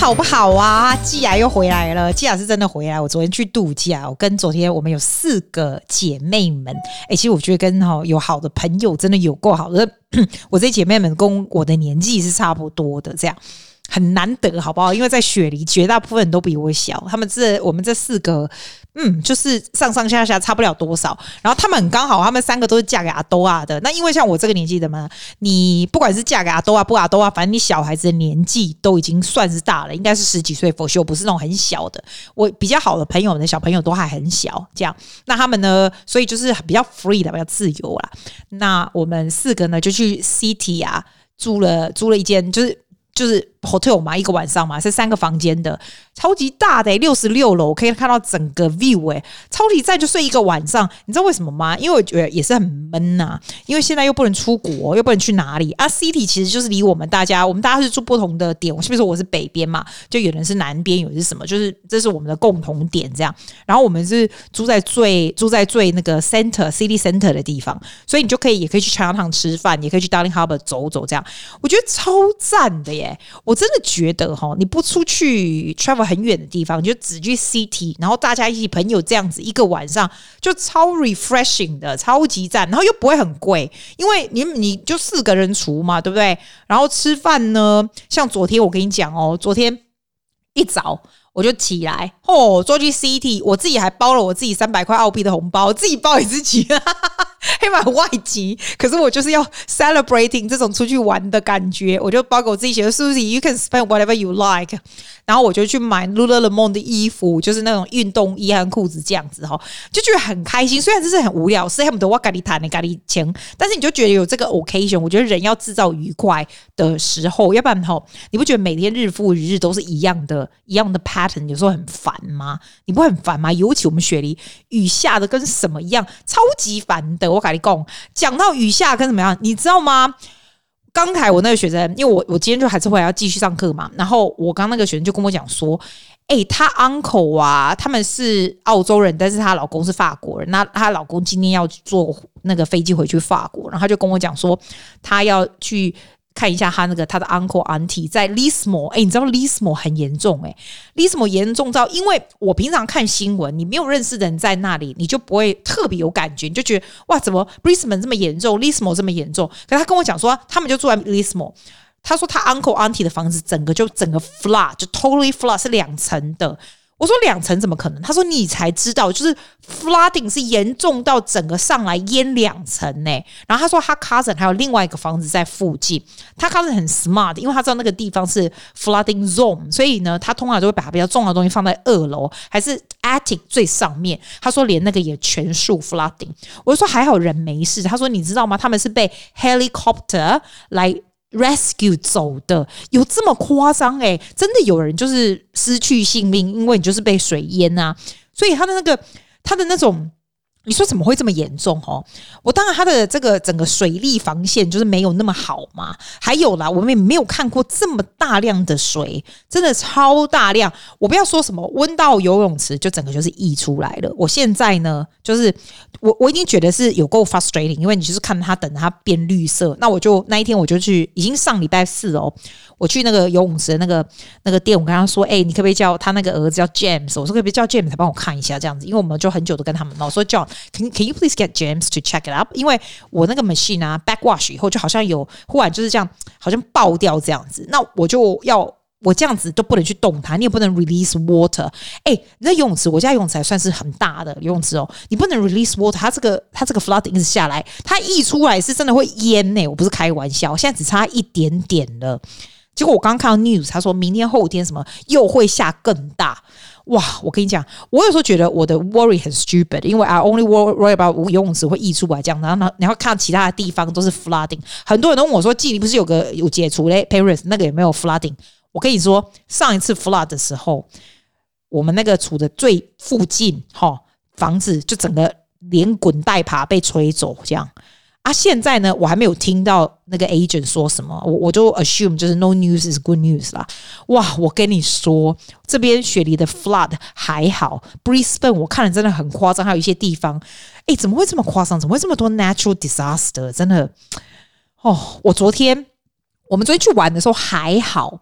好不好啊？季雅又回来了，季雅是真的回来。我昨天去度假，我跟昨天我们有四个姐妹们。哎、其实我觉得跟哈有好的朋友真的有够好的。我这姐妹们跟我的年纪是差不多的，这样很难得，好不好？因为在雪梨，绝大部分人都比我小。他们这我们这四个。嗯，就是上上下下差不了多少，然后他们很刚好，他们三个都是嫁给阿多啊的。那因为像我这个年纪的嘛，你不管是嫁给阿多啊不阿多啊，反正你小孩子的年纪都已经算是大了，应该是十几岁，for sure，不是那种很小的。我比较好的朋友们的小朋友都还很小，这样。那他们呢，所以就是比较 free 的，比较自由啦。那我们四个呢，就去 City 啊，租了租了一间，就是。就是 hotel 嘛，一个晚上嘛，是三个房间的，超级大的，六十六楼可以看到整个 view 哎，超级赞，就睡一个晚上。你知道为什么吗？因为我觉得也是很闷呐、因为现在又不能出国，又不能去哪里啊。City 其实就是离我们大家，我们大家是住不同的点。我是不是我是北边嘛？就有人是南边，有人是什么？就是这是我们的共同点这样。然后我们是住在最住在最那个 center city center 的地方，所以你就可以也可以去 Chinatown 吃饭，也可以去 Darling Harbour 走走这样。我觉得超赞的耶。我真的觉得哈，你不出去 travel 很远的地方，就只去 city，然后大家一起朋友这样子一个晚上，就超 refreshing 的，超级赞，然后又不会很贵，因为你你就四个人除嘛，对不对？然后吃饭呢，像昨天我跟你讲哦，昨天一早我就起来哦，坐去 city，我自己还包了我自己三百块澳币的红包，自己包也自己。黑马外籍，可是我就是要 celebrating 这种出去玩的感觉，我就包括我自己写的 Susie，you can spend whatever you like。然后我就去买 Lululemon 的衣服，就是那种运动衣和裤子这样子哈，就觉得很开心。虽然这是很无聊，是他们的哇咖喱谈的咖喱钱，但是你就觉得有这个 occasion，我觉得人要制造愉快的时候，要不然哈，你不觉得每天日复一日都是一样的、一样的 pattern，有时候很烦吗？你不会很烦吗？尤其我们雪梨雨下的跟什么一样，超级烦的。我跟你讲，讲到雨下跟怎么样，你知道吗？刚才我那个学生，因为我我今天就还是会要继续上课嘛，然后我刚那个学生就跟我讲说，哎、欸，她 uncle 啊，他们是澳洲人，但是她老公是法国人，那她老公今天要坐那个飞机回去法国，然后他就跟我讲说，他要去。看一下他那个他的 uncle auntie 在 Lismore，哎，你知道 Lismore 很严重哎，Lismore 严重到，因为我平常看新闻，你没有认识的人在那里，你就不会特别有感觉，你就觉得哇，怎么 Brisbane 这么严重，Lismore 这么严重？可他跟我讲说，他们就住在 Lismore，他说他 uncle auntie 的房子整个就整个 flood，就 totally flood 是两层的。我说两层怎么可能？他说你才知道，就是 flooding 是严重到整个上来淹两层呢。然后他说他 cousin 还有另外一个房子在附近，他 cousin 很 smart，因为他知道那个地方是 flooding zone，所以呢，他通常就会把比较重要的东西放在二楼，还是 attic 最上面。他说连那个也全数 flooding。我就说还好人没事。他说你知道吗？他们是被 helicopter 来。Rescue 走的有这么夸张诶，真的有人就是失去性命，因为你就是被水淹、啊，所以他的那个他的那种。你说怎么会这么严重哦？我当然他的这个整个水利防线就是没有那么好嘛。还有啦，我们也没有看过这么大量的水，真的超大量。我不要说什么温到游泳池就整个就是溢出来了。我现在呢，就是我我已经觉得是有够 frustrating，因为你就是看它等它变绿色。那我就那一天我就去，已经上礼拜四哦，我去那个游泳池的那个那个店，我跟他说，哎、你可不可以叫他那个儿子叫 James？我说可不可以叫 James 来帮我看一下这样子？因为我们就很久都跟他们闹，说叫。Can Can you please get James to check it up？因为我那个 machine 啊，backwash 以后就好像有忽然就是这样，好像爆掉这样子。那我就要我这样子都不能去动它，你也不能 release water。哎，那游泳池，我家游泳池还算是很大的游泳池哦，你不能 release water，它这个它这个 flooding 一直下来，它溢出来是真的会淹呢、我不是开玩笑，现在只差一点点了。结果我刚刚看到 news，他说明天后天什么又会下更大。哇，我跟你讲，我有时候觉得我的 worry 很 stupid，因为 I only worry about 游泳池会溢出来这样，然后呢，然后看其他的地方都是 flooding，很多人都问我说，记你不是有个有解除嘞 Paris 那个有没有 flooding？我跟你说，上一次 flood 的时候，我们那个处的最附近哈房子就整个连滚带爬被吹走这样。啊，现在呢，我还没有听到那个 agent 说什么，我我就 assume 就是 no news is good news 啦。哇，我跟你说，这边雪梨的 flood 还好，Brisbane 我看了真的很夸张，还有一些地方，哎，怎么会这么夸张？怎么会这么多 natural disaster？真的，哦，我昨天我们昨天去玩的时候还好，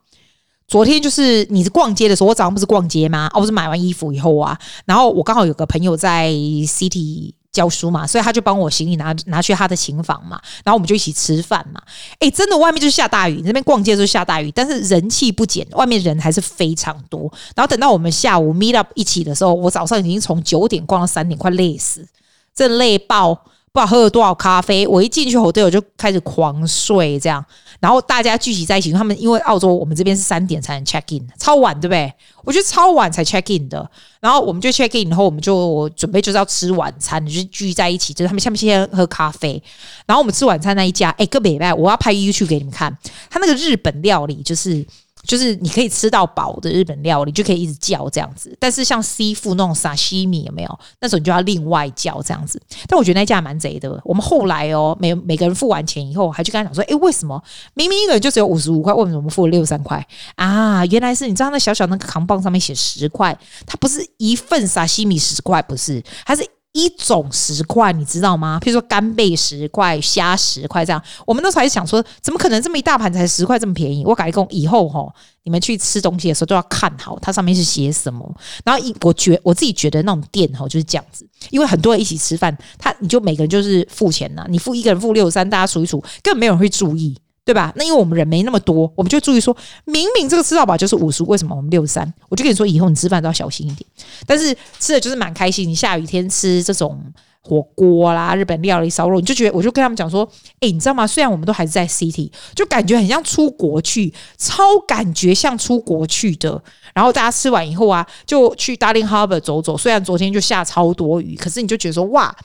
昨天就是你是逛街的时候，我早上不是逛街吗？哦，不是买完衣服以后啊，然后我刚好有个朋友在 City 教书嘛，所以他就帮我行李拿拿去他的琴房嘛，然后我们就一起吃饭嘛。哎，真的外面就是下大雨，那边逛街就是下大雨，但是人气不减，外面人还是非常多。然后等到我们下午 meet up 一起的时候，我早上已经从九点逛到三点，快累死，真累爆。不知道喝了多少咖啡，我一进去后队我就开始狂睡，这样，然后大家聚集在一起，他们因为澳洲我们这边是三点才能 check in，超晚对不对？我觉得超晚才 check in 的，然后我们就 check in 以后，我们就准备就是要吃晚餐，就是聚在一起，就是他们下面先喝咖啡，然后我们吃晚餐那一家，哎，个礼拜我要拍 YouTube 给你们看，他那个日本料理就是。就是你可以吃到饱的日本料理，就可以一直叫这样子。但是像西富那种沙西米有没有？那时候你就要另外叫这样子。但我觉得那家蛮贼的。我们后来哦，每每个人付完钱以后，还去跟他讲说：“诶，为什么明明一个人就只有五十五块，为什么我们付了六十三块啊？原来是你知道那小小那个扛棒上面写十块，它不是一份沙西米十块，不是，它是。”一种十块，你知道吗？譬如说干贝十块，虾十块这样。我们那时候还想说，怎么可能这么一大盘才十块这么便宜？我改工以后吼，你们去吃东西的时候都要看好它上面是写什么。然后一我觉我自己觉得那种店吼就是这样子，因为很多人一起吃饭，他你就每个人就是付钱呐，你付一个人付六十三，大家数一数，根本没有人会注意。对吧？那因为我们人没那么多，我们就注意说，明明这个吃到饱就是五十，为什么我们六十三？我就跟你说，以后你吃饭都要小心一点。但是吃的就是蛮开心。你下雨天吃这种火锅啦、日本料理、烧肉，你就觉得，我就跟他们讲说，哎，你知道吗？虽然我们都还是在 City，就感觉很像出国去，超感觉像出国去的。然后大家吃完以后啊，就去 Darling Harbour 走走。虽然昨天就下超多雨，可是你就觉得说，哇！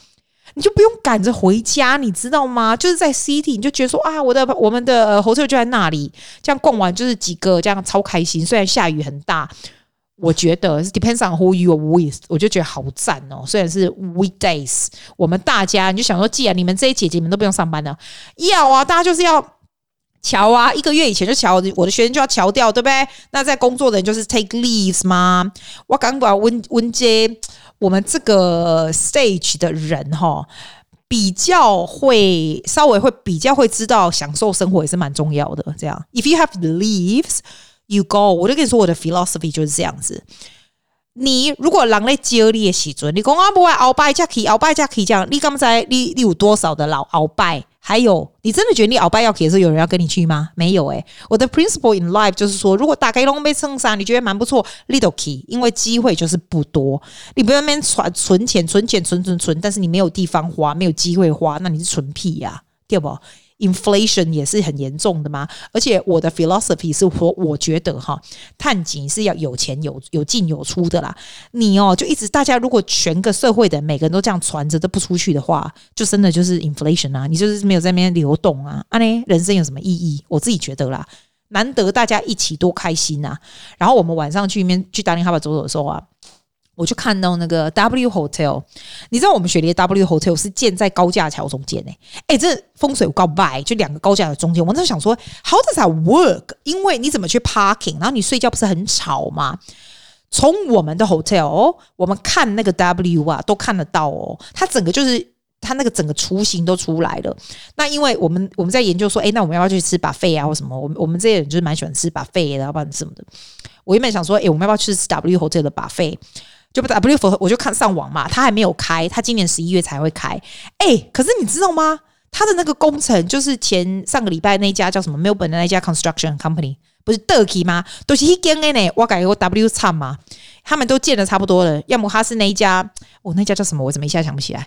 你就不用赶着回家，你知道吗？就是在 City，你就觉得说啊，我的我们的 hotel 就在那里，这样逛完就是几个，这样超开心。虽然下雨很大，我觉得 depends on who you are with，我就觉得好赞哦。虽然是 weekdays，我们大家你就想说，既然你们这些姐姐们都不用上班了，要啊，大家就是要乔啊，一个月以前就乔，我的学生就要乔掉，对不对？那在工作的人就是 take leaves 吗？我刚把温温姐。我们这个 stage 的人哈，比较会稍微会比较会知道享受生活也是蛮重要的。这样，if you have leaves, you go。我就跟你说，我的 philosophy 就是这样子。你如果狼在接你的时阵，你讲啊不会鳌拜才去，鳌拜才去这样，你刚才你你有多少的老鳌拜？还有，你真的觉得你鳌拜要去的时候，有人要跟你去吗？没有诶、欸，我的 principle in life 就是说，如果大概龙被蹭上，你觉得蛮不错，little key，因为机会就是不多。你不要那边存存钱，存钱，存存存，但是你没有地方花，没有机会花，那你是存屁呀、啊，对不？Inflation 也是很严重的嘛，而且我的 philosophy 是说，我觉得哈，探井是要有钱有有进有出的啦。你哦，就一直大家如果全个社会的每个人都这样传着都不出去的话，就真的就是 inflation 啊，你就是没有在那边流动啊，啊呢，人生有什么意义？我自己觉得啦，难得大家一起多开心呐。然后我们晚上去那边去达令哈巴走走的时候啊。我就看到那个 W Hotel，你知道我们雪梨的 W Hotel 是建在高架桥中间诶，哎，这风水有够坏，就两个高架的中间。我那想说，How does that work？因为你怎么去 parking？然后你睡觉不是很吵吗？从我们的 hotel，我们看那个 W 啊，都看得到哦。它整个就是它那个整个雏形都出来了。那因为我们我们在研究说，哎，那我们要不要去吃 buffet 啊，或什么？我们我们这些人就是蛮喜欢吃 buffet 的，要不然什么的。我原本想说，哎，我们要不要去吃 W Hotel 的 buffet？就不 W 我就看上网嘛，他还没有开，他今年十一月才会开。哎、欸，可是你知道吗？他的那个工程就是前上个礼拜那家叫什么 Melbourne 的那家 Construction Company，不是 Turkey 吗？都是一间的呢。我改个 W 差嘛，他们都建的差不多了。要么他是那一家，哦，那家叫什么？我怎么一下想不起来？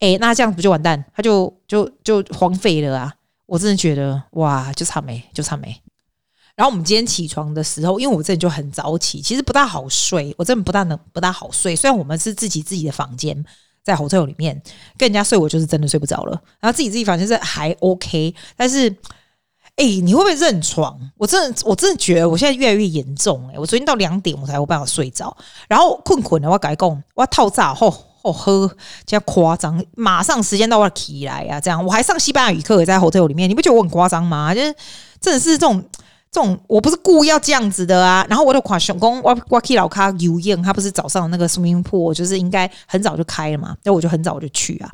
哎、欸，那这样不就完蛋？他就就就荒废了啊！我真的觉得哇，就差没，就差没。然后我们今天起床的时候，因为我这里就很早起，其实不大好睡，我真的不大能不大好睡。虽然我们是自己自己的房间，在 hotel 里面跟人家睡，我就是真的睡不着了。然后自己自己房间是还 OK，但是，哎，你会不会认床？我真的我真的觉得我现在越来越严重。哎，我昨天到两点我才有办法睡着，然后困困的，我改工，我套炸后哦呵，这样夸张，马上时间到我起来啊，这样我还上西班牙语课也在 hotel 里面，你不觉得我很夸张吗？就是真的是这种。这种我不是故意要这样子的啊，然后我的跨熊公我我去老卡游泳，他不是早上那个 swimming pool 就是应该很早就开了嘛，那我就很早就去啊，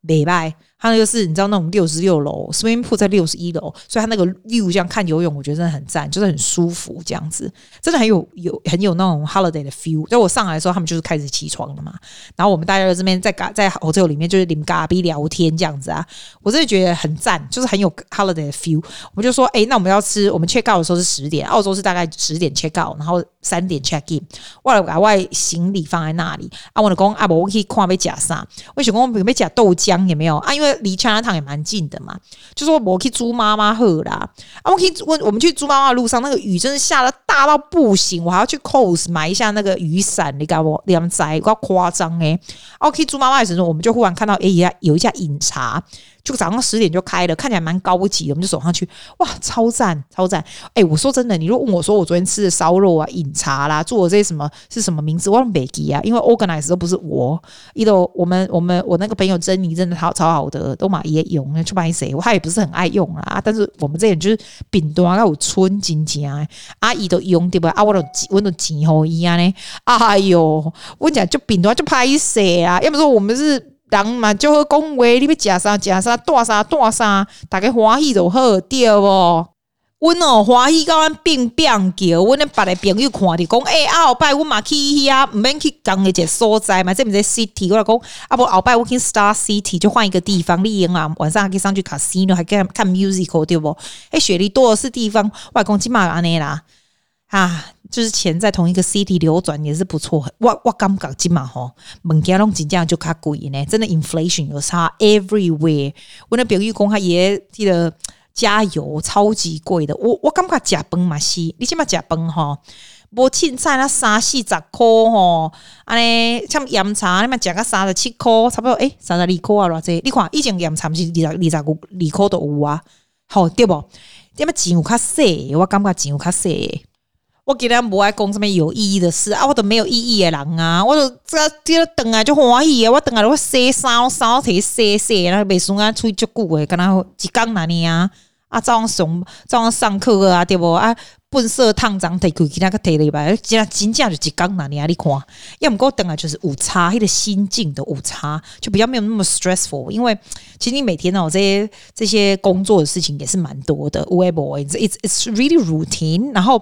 没拜。它那个是你知道那种六十六楼，swimming pool 在六十一楼，所以它那个 view 这样看游泳，我觉得真的很赞，就是很舒服这样子，真的很有有很有那种 holiday 的 feel。就我上来的时候，他们就是开始起床了嘛，然后我们大家在这边在咖在 hotel 里面就是你们咖啡聊天这样子啊，我真的觉得很赞，就是很有 holiday 的 feel。我们就说，哎、那我们要吃，我们 check out 的时候是十点，澳洲是大概十点 check out，然后三点 check in，我把外行李放在那里啊，我的公啊，我可以看被假啥，我想讲有没有假豆浆有没有啊？因为离 Chinatown 也蛮近的嘛，就说我可以租妈妈喝啦啊，我可以问我们去租妈妈的路上，那个雨真的下得大到不行，我还要去 cos 买一下那个雨伞，你搞我两载，够夸张诶。OK，租妈妈的时候，我们就忽然看到哎呀，有一家饮茶。就早上十点就开了，看起来蛮高级的，我们就走上去，哇，超赞，超赞！哎、我说真的，你如果问我说我昨天吃的烧肉啊、饮茶啦、做的这些什么是什么名字，我都没记啊，因为 organize 都不是我，一都我们我们我那个朋友珍妮真的超超好的，都买也用，去买谁？我他也不是很爱用啊，但是我们这里就是饼端要有春金钱，阿姨都用对吧？啊，我都我都钱好伊啊呢，哎呦，我讲就饼端就拍谁啊？要不说我们是。人嘛，就好讲话，你要食啥食啥，带啥带啥，大家欢喜就好，对不？阮哦欢喜到阮变变叫，阮那别个朋友看着讲，哎、欸，后摆阮嘛去遐，毋免去共一个所在嘛，这毋是 city，我来讲，啊不，后摆我去 Star City 就换一个地方，你用啊，晚上还可以上去 casino，还可以看 musical，对不？哎，雪梨多的是地方，我讲起码安尼啦，啊。就是钱在同一个 city 流转也是不错，我我感觉今嘛吼，物件拢真正就较贵呢，真的 inflation 有差 everywhere。我那朋友讲他爷记得加油超级贵的，我我感觉食饭嘛是，你起码食饭吼，无凊彩那三四十块吼，安尼像盐茶你嘛食个三十七块，差不多诶，三十二块啊，偌济？你看以前盐茶不是二十二十五二块都有啊，好对不？点么钱有较细，我感觉钱有较细。我今天不爱讲什么有意义的事啊，我都没有意义的人啊，我都这这等啊就欢喜啊，我等啊我洗衫衫提洗洗，然后背书啊出去足久的，跟他一讲哪里啊啊早上上早上上课啊对不啊，本色烫脏提开其他个提了吧，今真正就一讲哪里啊？你看，要么给我等啊就是午差，他的心境的午差就比较没有那么 stressful，因为其实你每天哦这些这些工作的事情也是蛮多的，无不 it's it's really routine，然后。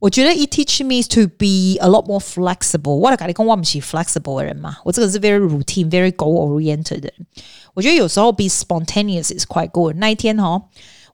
我觉得 it teach me to be a lot more flexible。我来跟你讲，我不是 flexible 的人嘛，我这个是 very routine、very goal oriented 的人。我觉得有时候 be spontaneous is quite good。那一天哈，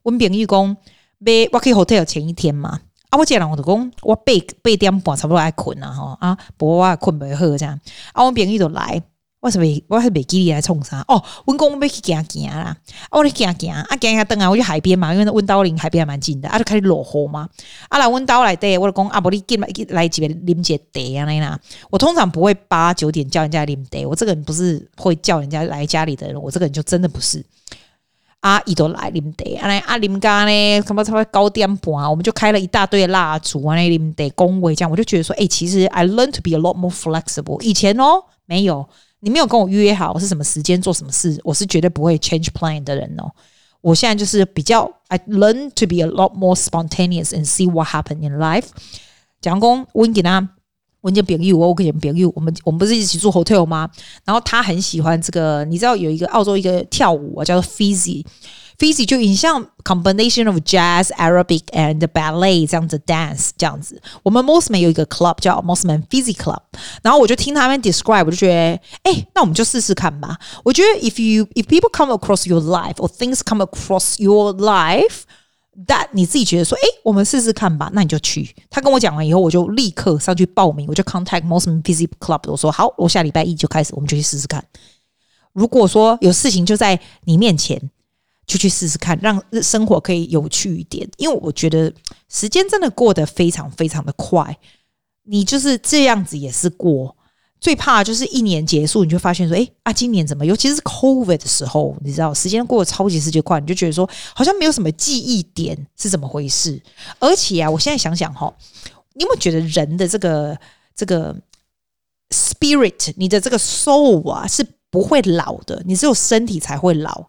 我们朋友讲，被我去 hotel 前一天嘛，啊，我见人我就讲，我八八点半差不多爱困啊哈啊，不过我困不好这样，啊，我朋友就来。我是未，我是未记你来创啥哦。温公我要去行行啦，我咧行行啊，行下灯啊，我去海边嘛，因为温刀离海边还蛮近的，啊，就开始落雨嘛。啊，来温刀来对，我就讲啊，不，你进来来几杯啉姐茶啊那啦。我通常不会八九点叫人家啉茶，我这个人不是会叫人家来家里的人，我这个人就真的不是。啊，伊都来啉茶，啊来啊啉咖呢，差不多差不多九点半，我们就开了一大堆蜡烛啊，那啉茶恭维这样，我就觉得说，诶、其实 I learn to be a lot more flexible。以前哦，没有。你没有跟我约好我是什么时间做什么事，我是绝对不会 change plan 的人哦。我现在就是比较，I learn to be a lot more spontaneous and see what happen in life。蒋公，我给他，我跟朋友，我跟朋友，我们我们不是一起住 hotel 吗？然后他很喜欢这个，你知道有一个澳洲一个跳舞啊，叫做 Fizzy。Fizzy 就很像 combination of jazz, Arabic and ballet 这样子 dance 这样子。我们 Mosman 有一个 club 叫 Mosman Fizzy Club，然后我就听他们 describe，我就觉得，哎、欸，那我们就试试看吧。我觉得 if you if people come across your life or things come across your life，that 你自己觉得说，哎、欸，我们试试看吧，那你就去。他跟我讲完以后，我就立刻上去报名，我就 contact Mosman Fizzy Club，我说好，我下礼拜一就开始，我们就去试试看。如果说有事情就在你面前。 就去试试看，让生活可以有趣一点。因为我觉得时间真的过得非常非常的快，你就是这样子也是过。最怕就是一年结束，你就发现说，哎啊，今年怎么？尤其是 COVID 的时候，你知道时间过得超级世界快，你就觉得说好像没有什么记忆点是怎么回事。而且啊，我现在想想哈，你有没有觉得人的这个这个 spirit，你的这个 soul 啊是不会老的，你只有身体才会老。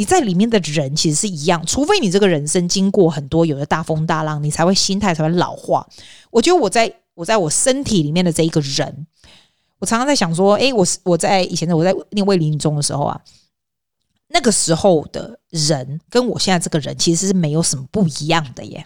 你在里面的人其实是一样，除非你这个人生经过很多有的大风大浪，你才会心态才会老化。我觉得我在我在我身体里面的这一个人，我常常在想说，诶，我是我在以前的我在念卫理中的时候啊，那个时候的人跟我现在这个人其实是没有什么不一样的耶，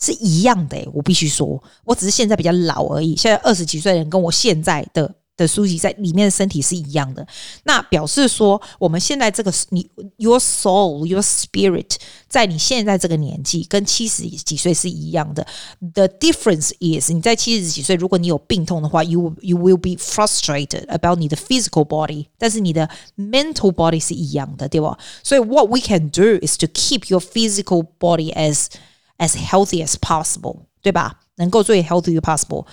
是一样的耶。我必须说，我只是现在比较老而已。现在二十几岁的人跟我现在的。的书籍在里面的身体是一样的，那表示说我们现在这个你 your soul your spirit 在你现在这个年纪跟七十几岁是一样的。The difference is 你在七十几岁，如果你有病痛的话，you you will be frustrated about 你的 physical body，但是你的 mental body 是一样的，对吧？所以 what we can do is to keep your physical body as as healthy as possible，对吧？能够最 healthy as possible。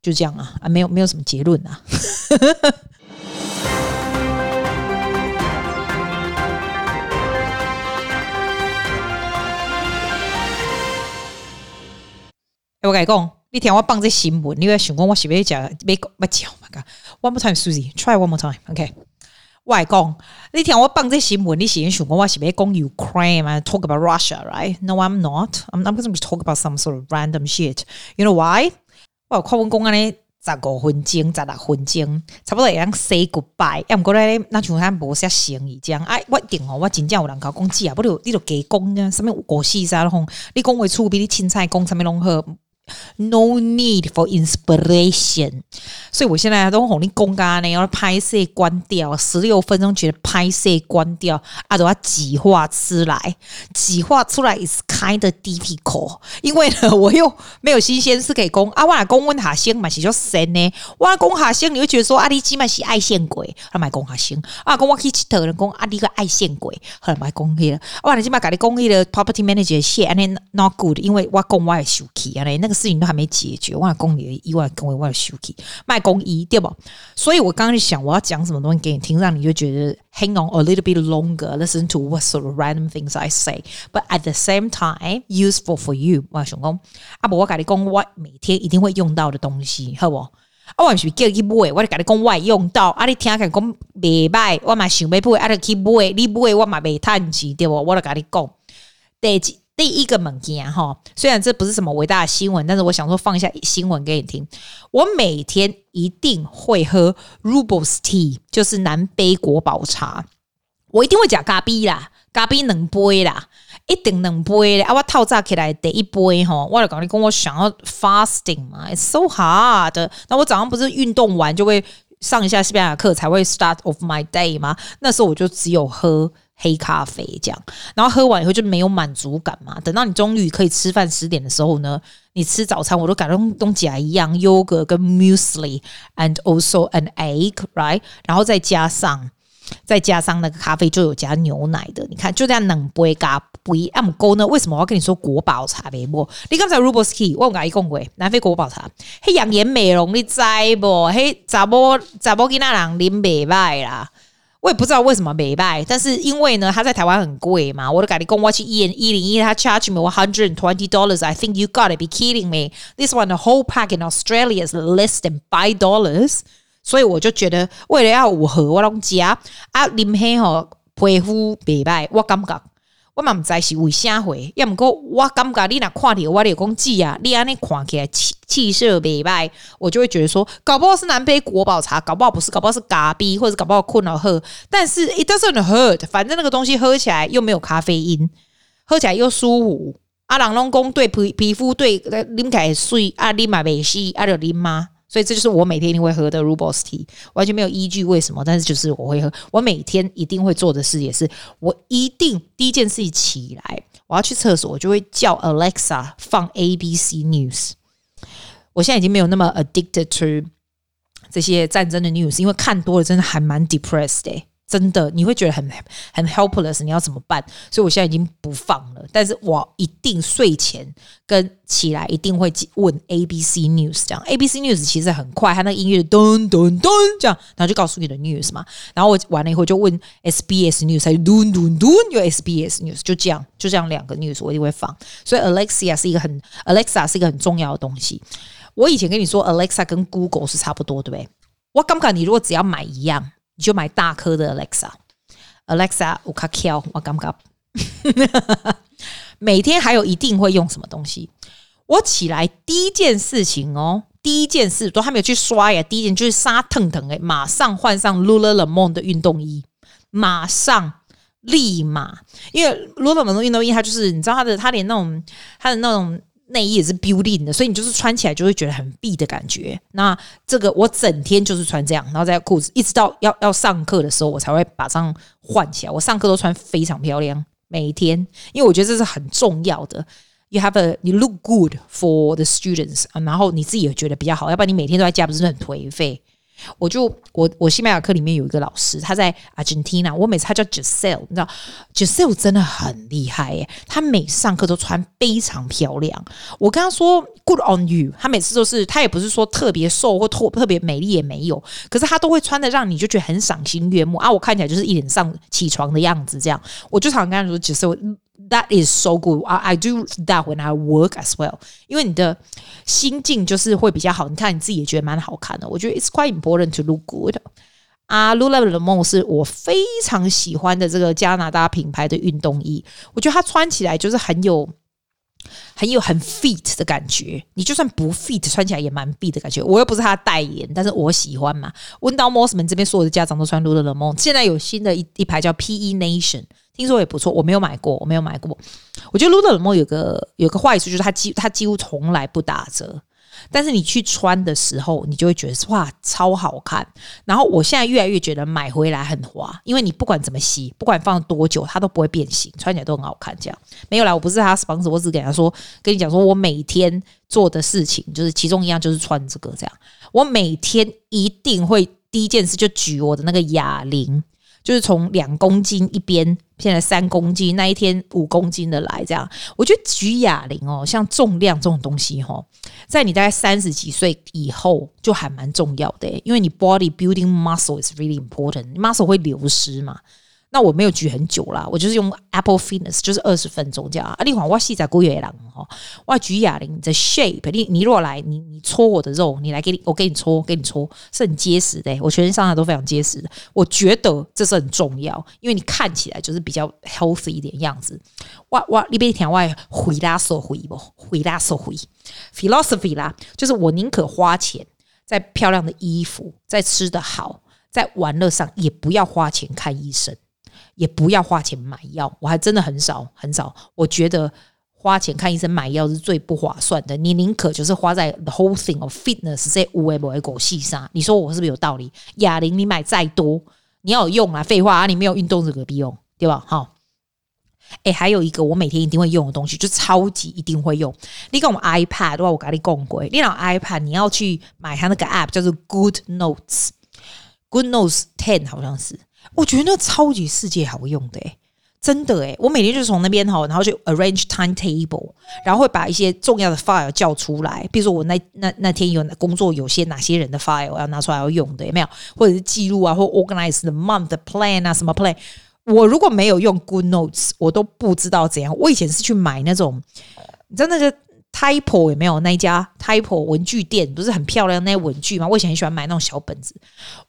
就这样啊啊，没有没有什么结论啊。我跟你讲，你听我放这新闻，你要想讲我是不是讲没没讲嘛？One more time, Susie, try one more time. OK，我来讲，你听我放这新闻，你先想讲我是不是讲 Ukraine 嘛？Talk about Russia, right? No, I'm not. I'm I'm going to talk about some sort of random shit. You know why? 我有看阮讲安尼十五分钟、十六分钟，差不多会用 say goodbye。要毋过咧，那像咱无啥生意这样。哎，我一定吼，我真正有人甲我讲姐啊，不如你着加讲啊，啥物五四三吼，你讲话厝比你凊彩讲啥物拢好。No need for inspiration，所以我现在都哄你讲噶呢，要拍摄关掉十六分钟，觉得拍摄关掉啊，都要计划出来，计划出来 is kind of difficult，因为呢，我又没有新鲜事可以讲啊，我来讲问下先嘛，是叫神呢，我来讲下先，你会觉得说啊，你起码是爱线鬼，他买讲下先啊，讲我去佚佗人讲啊，你个爱线鬼，后来买讲去了，我来起码跟你讲去了，property manager shit，and then not good，因为我讲我也受气啊，那个。事情都还没解决，我公你意外跟我外休息卖公益对不？所以我刚刚就想我要讲什么东西给你听，让你就觉得 hang on a little bit longer, listen to what sort of random things I say, but at the same time useful for you。我想讲啊，不我跟你讲，我每天一定会用到的东西，好不？啊，我是叫你买，我就跟你讲我用到，啊，你听起来讲未买，我嘛想买，啊，你去买，你买我嘛没叹气，对不？我就跟你讲，第几？第一个物件哈，虽然这不是什么伟大的新闻，但是我想说放一下新闻给你听。我每天一定会喝 Rooibos Tea，就是南非国宝茶。我一定会加咖啡啦，咖啡能杯啦，一定两杯。啊，我透早起来第一杯哈，我就讲你跟我想要 fasting 嘛，it's so hard。那我早上不是运动完就会上一下西班牙课才会 start of my day 吗？那时候我就只有喝。黑咖啡这样，然后喝完以后就没有满足感嘛。等到你终于可以吃饭十点的时候呢，你吃早餐我都感觉跟东家一样，yogurt 跟 muesli，and also an egg，right？然后再加上再加上那个咖啡就有加牛奶的。你看就这样冷杯咖啡，啊不够呢？为什么我要跟你说国宝茶杯不？你刚才 Rooibos Tea 我跟你讲过，南非国宝茶，嘿养颜美容你知不？嘿查某查某囡仔人啉袂歹啦。我也不知道为什么没卖，但是因为呢，它在台湾很贵嘛，我都赶紧跟我去一一零一，他 charge me one hundred and twenty dollars。I think you gotta be kidding me. This one the whole pack in Australia is less than five dollars。所以我就觉得，为了要五盒，我拢加啊，林黑吼皮肤没卖，我感觉。我嘛毋知是为啥会，要毋过我感觉你若看着我，你讲姐啊，你安尼看起来气气色袂歹，我就会觉得说，搞不好是南非国宝茶，搞不好不是，搞不好是咖啡，或者搞不好困了喝。但是 it doesn't hurt，反正那个东西喝起来又没有咖啡因，喝起来又舒服。啊，人拢讲对皮皮肤对，啉起来水啊，啉嘛袂死，啊就啉吗？所以这就是我每天一定会喝的 r u b o s tea，完全没有依据为什么，但是就是我会喝。我每天一定会做的事也是，我一定第一件事起来，我要去厕所，我就会叫 Alexa 放 ABC News。我现在已经没有那么 addicted to 这些战争的 news，因为看多了真的还蛮 depressed 的。真的，你会觉得很很 helpless，你要怎么办？所以我现在已经不放了，但是我一定睡前跟起来一定会问 ABC News 这样。ABC News 其实很快，它那个音乐噔噔噔这样，然后就告诉你的 news 嘛。然后我完了以后就问 SBS News，还噔噔噔有 SBS News，就这样就这样两个 news 我一定会放。所以 Alexa 是一个很 Alexa 是一个很重要的东西。我以前跟你说 Alexa 跟 Google 是差不多，对不对？我刚刚你如果只要买一样。你就买大颗的 Alexa，Alexa 我卡巧，我感觉。每天还有一定会用什么东西？我起来第一件事情哦，第一件事都还没有去刷牙，第一件就是沙腾腾诶，马上换上 Lululemon 的运动衣，马上立马，因为 Lululemon 运动衣它就是你知道它的，它连那种它的那种内衣也是 building 的，所以你就是穿起来就会觉得很 B 的感觉。那这个我整天就是穿这样，然后再裤子，一直到要要上课的时候，我才会把上换起来。我上课都穿非常漂亮，每一天，因为我觉得这是很重要的。You have a you look good for the students，然后你自己也觉得比较好，要不然你每天都在家不是很颓废？我就我我西班牙课里面有一个老师，他在 Argentina，我每次他叫 Giselle，你知道 Giselle 真的很厉害耶，他每次上课都穿非常漂亮。我跟他说 Good on you，他每次都是他也不是说特别瘦或特特别美丽也没有，可是他都会穿的让你就觉得很赏心悦目啊。我看起来就是一脸上起床的样子，这样我就常跟他说 Giselle。That is so good. I I do that when I work as well. 因为你的心境就是会比较好，你看你自己也觉得蛮好看的。我觉得 it's quite important to look good. 啊，Lululemon 是我非常喜欢的这个加拿大品牌的运动衣。我觉得它穿起来就是很有很有很 fit 的感觉。你就算不 fit，穿起来也蛮 fit 的感觉。我又不是他的代言，但是我喜欢嘛。温刀 Mossman 这边所有的家长都穿 Lululemon。现在有新的一一排叫 PE Nation。听说也不错，我没有买过，我没有买过。我觉得 Lululemon 有个有个坏处，就是它几它几乎从来不打折，但是你去穿的时候，你就会觉得哇，超好看。然后我现在越来越觉得买回来很滑，因为你不管怎么洗，不管放多久，它都不会变形，穿起来都很好看。这样没有啦，我不是他 sponsor，我只给他说，跟你讲说我每天做的事情就是其中一样就是穿这个这样。我每天一定会第一件事就举我的那个哑铃。就是从两公斤一边，现在三公斤，那一天五公斤的来这样。我觉得举哑铃哦，像重量这种东西哦，在你大概三十几岁以后就还蛮重要的，因为你 body building muscle is really important，muscle 会流失嘛。那我没有举很久啦，我就是用 Apple Fitness，就是二十分钟这样啊。另外我细在古月郎哈，我举哑铃的 shape，你你若来，你你搓我的肉，你来给你，我给你搓，给你搓，是很结实的。我全身上下都非常结实的，我觉得这是很重要，因为你看起来就是比较 healthy 一点样子。哇哇，你别听我回答说回不回答说回 philosophy 啦，就是我宁可花钱在漂亮的衣服，在吃的好，在玩乐上，也不要花钱看医生。也不要花钱买药，我还真的很少很少。我觉得花钱看医生买药是最不划算的。你宁可就是花在 the whole thing of fitness 这无为不为狗细沙。你说我是不是有道理？哑铃你买再多，你要用啊！废话啊，你没有运动这个必用，对吧？好，哎，还有一个我每天一定会用的东西，就超级一定会用。你跟我 iPad 的话，我跟你讲过，你用 iPad 你要去买它那个 app 叫做 Good Notes，Good Notes Ten 好像是。我觉得那超级世界好用的、真的诶、我每天就从那边哈，然后就 arrange timetable，然后会把一些重要的 file 叫出来，比如说我那那那天有工作有些哪些人的 file 要拿出来要用的有没有？或者是记录啊，或 organize the month plan 啊，什么 plan？我如果没有用 Good Notes，我都不知道怎样。我以前是去买那种，你知道那个。Typo 有没有那一家 Typo 文具店？不是很漂亮那些文具吗？我以前很喜欢买那种小本子。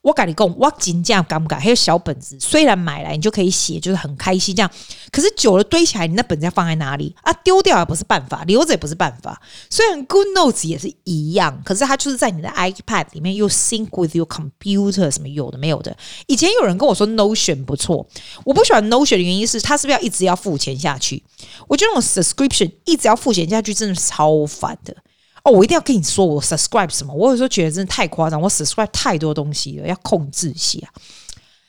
我跟你讲，我真这样敢不敢？还有小本子，虽然买来你就可以写，就是很开心这样。可是久了堆起来，你那本子要放在哪里啊？丢掉也不是办法，留着也不是办法。虽然 Good Notes 也是一样，可是它就是在你的 iPad 里面又 sync with your computer，什么有的没有的。以前有人跟我说 Notion 不错，我不喜欢 Notion 的原因是，它是不是要一直要付钱下去？我觉得那种 subscription 一直要付钱下去，真的是超烦的哦！我一定要跟你说，我 subscribe 什么？我有时候觉得真的太夸张，我 subscribe 太多东西了，要控制一下。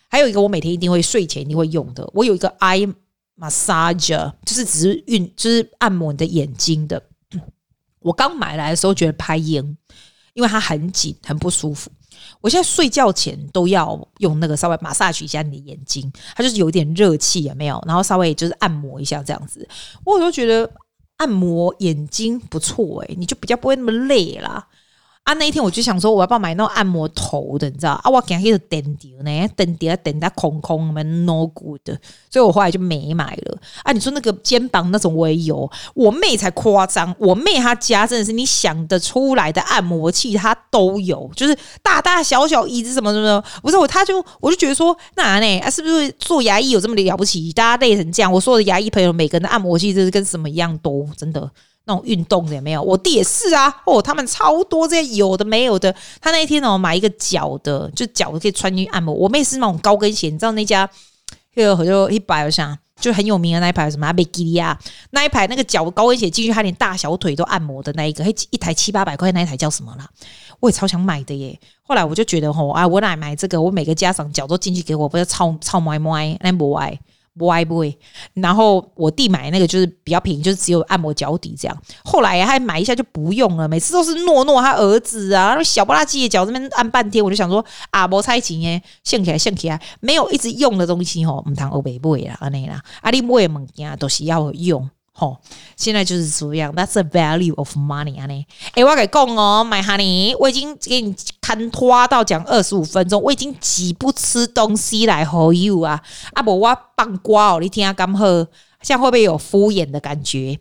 还有一个，我每天一定会睡前一定会用的，我有一个 eye massager，就是只是运，就是按摩你的眼睛的。我刚买来的时候觉得拍烟，因为它很紧，很不舒服。我现在睡觉前都要用那个稍微 massage 一下你的眼睛，它就是有点热气，有没有？然后稍微就是按摩一下这样子，我有时候觉得。按摩眼睛不错诶，你就比较不会那么累啦。啊，那一天我就想说，我要不要买那种按摩头的？你知道啊？我讲那个电掉呢，电掉电它空空的，no good，所以我后来就没买了。啊，你说那个肩膀那种我也有，我妹才夸张，我妹她家真的是你想得出来的按摩器，她都有，就是大大小小椅子什么什么的。不是我，她就我就觉得说，那呢啊，是不是做牙医有这么了不起？大家累成这样，我说的牙医朋友每个人的按摩器真是跟什么一样多，真的。那种运动的也没有，我弟也是啊。哦，他们超多这些有的没有的。他那一天哦，买一个脚的，就脚可以穿进去按摩。我妹是那种高跟鞋，你知道那家有就一百，我想就很有名的那一排，什么阿贝吉利亚那一排，那个脚高跟鞋进去，他连大小腿都按摩的那一个，一台七八百块那一台叫什么啦？我也超想买的耶。后来我就觉得吼，啊，我哪买这个？我每个家长脚都进去给我，不要超超摸摸，那不爱。不爱不会，然后我弟买那个就是比较平，就是只有按摩脚底这样。后来他买一下就不用了，每次都是诺诺他儿子啊，那小不拉几的脚这边按半天，我就想说啊，无彩钱耶，兴起来想起来，没有一直用的东西吼，唔通欧北买啦，安尼啦，啊你买的物件都是要用。吼，现在就是这样，That's the value of money 啊！呢，哎，我跟你讲哦，My honey，我已经给你看拖到讲二十五分钟，我已经挤不吃东西来 hold you 啊！啊不，我放瓜哦，你听下刚好，这样会不会有敷衍的感觉？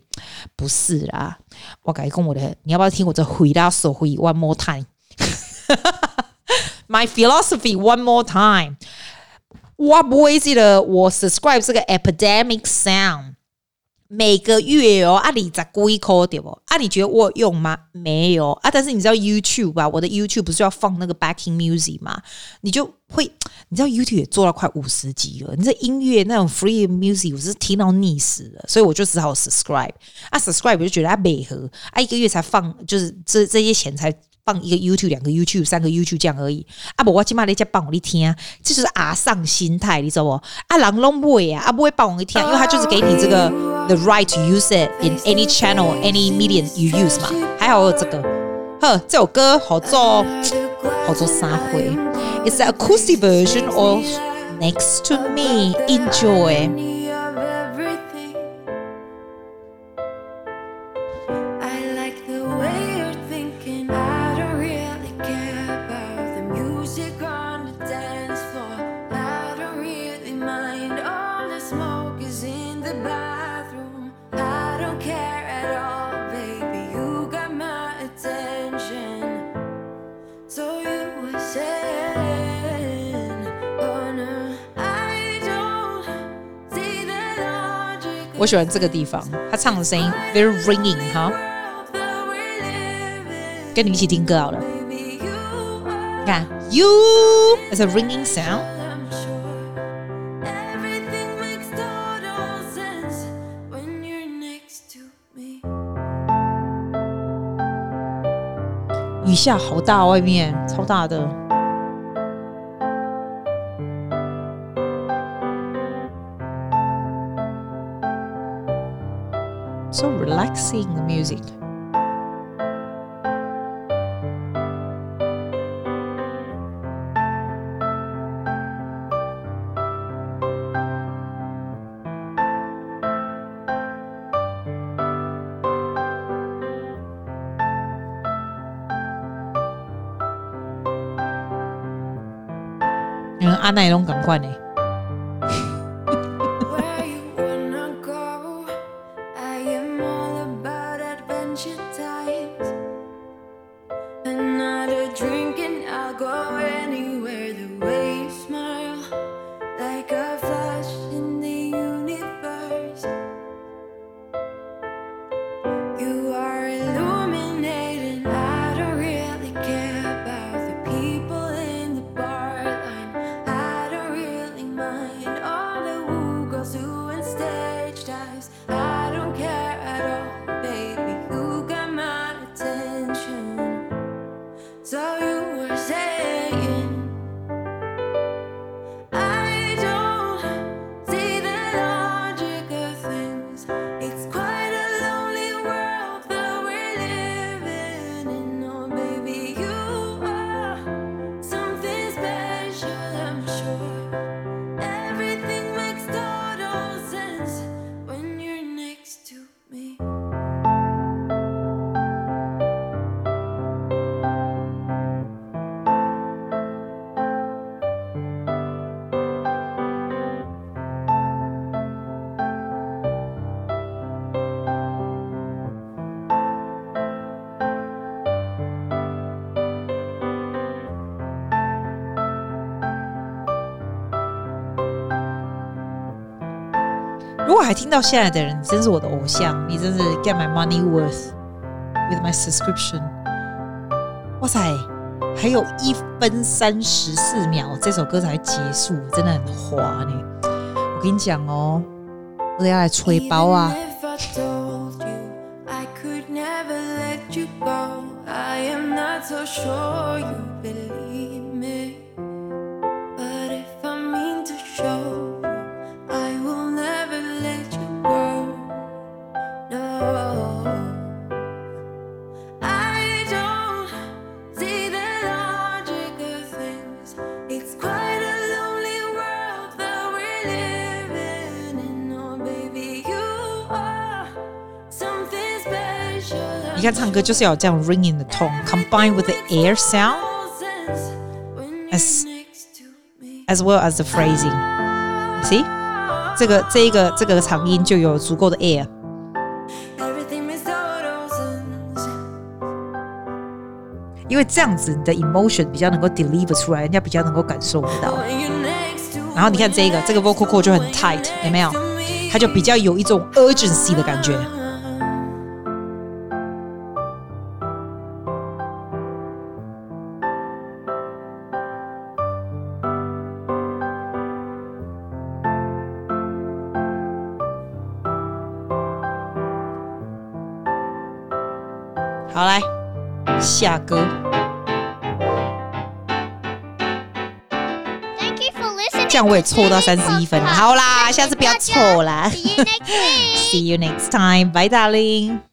不是啦，我跟你讲我的，你要不要听我这回答手回 one more time？My philosophy one more time。我不会记得我 subscribe 这个 epidemic sound。每个月哦，啊，你在故意抠对不？啊，你觉得我用吗？没有啊，但是你知道 YouTube 吧？我的 YouTube 不是要放那个 backing music 吗？你就会，你知道 YouTube 也做了快五十集了。你这音乐那种 free music 我是听到腻死了，所以我就只好 subscribe 啊，subscribe 我就觉得它美合啊，一个月才放，就是这这些钱才。放一个 YouTube，两个 YouTube，三个 YouTube 这样而已。啊不，我起码你再帮我一听，这就是阿上心态，你知道不？啊，人拢不会啊，啊不会帮我一听，因为他就是给你这个 the right to use it in any channel, any medium you use 嘛。还好有这个，呵，这首歌好做好做三回。It's the acoustic version of Next to Me. Enjoy. 喜欢这个地方，他唱的声音 very ringing 哈，跟你一起听歌好了。你看，you is a ringing sound。雨下好大，外面超大的。So relaxing the music. Mm, 阿奈拢赶快呢。如果还听到现在的人，你真是我的偶像，你真是 get my money worth with my subscription。哇塞，还有一分三十四秒，这首歌才结束，真的很滑呢。我跟你讲哦，我得要来吹包啊。你看，唱歌就是要有这样 ringing 的 tone，combined with the air sound，as as well as the phrasing。See，这个这一个这个长音就有足够的 air。因为这样子你的 emotion 比较能够 deliver 出来，人家比较能够感受得到。然后你看这个这个 vocal cord 就很 tight，有没有？它就比较有一种 urgency 的感觉。 下歌。这样我也凑到三十一分了。好啦，下次不要凑啦。See you next time. Bye, darling.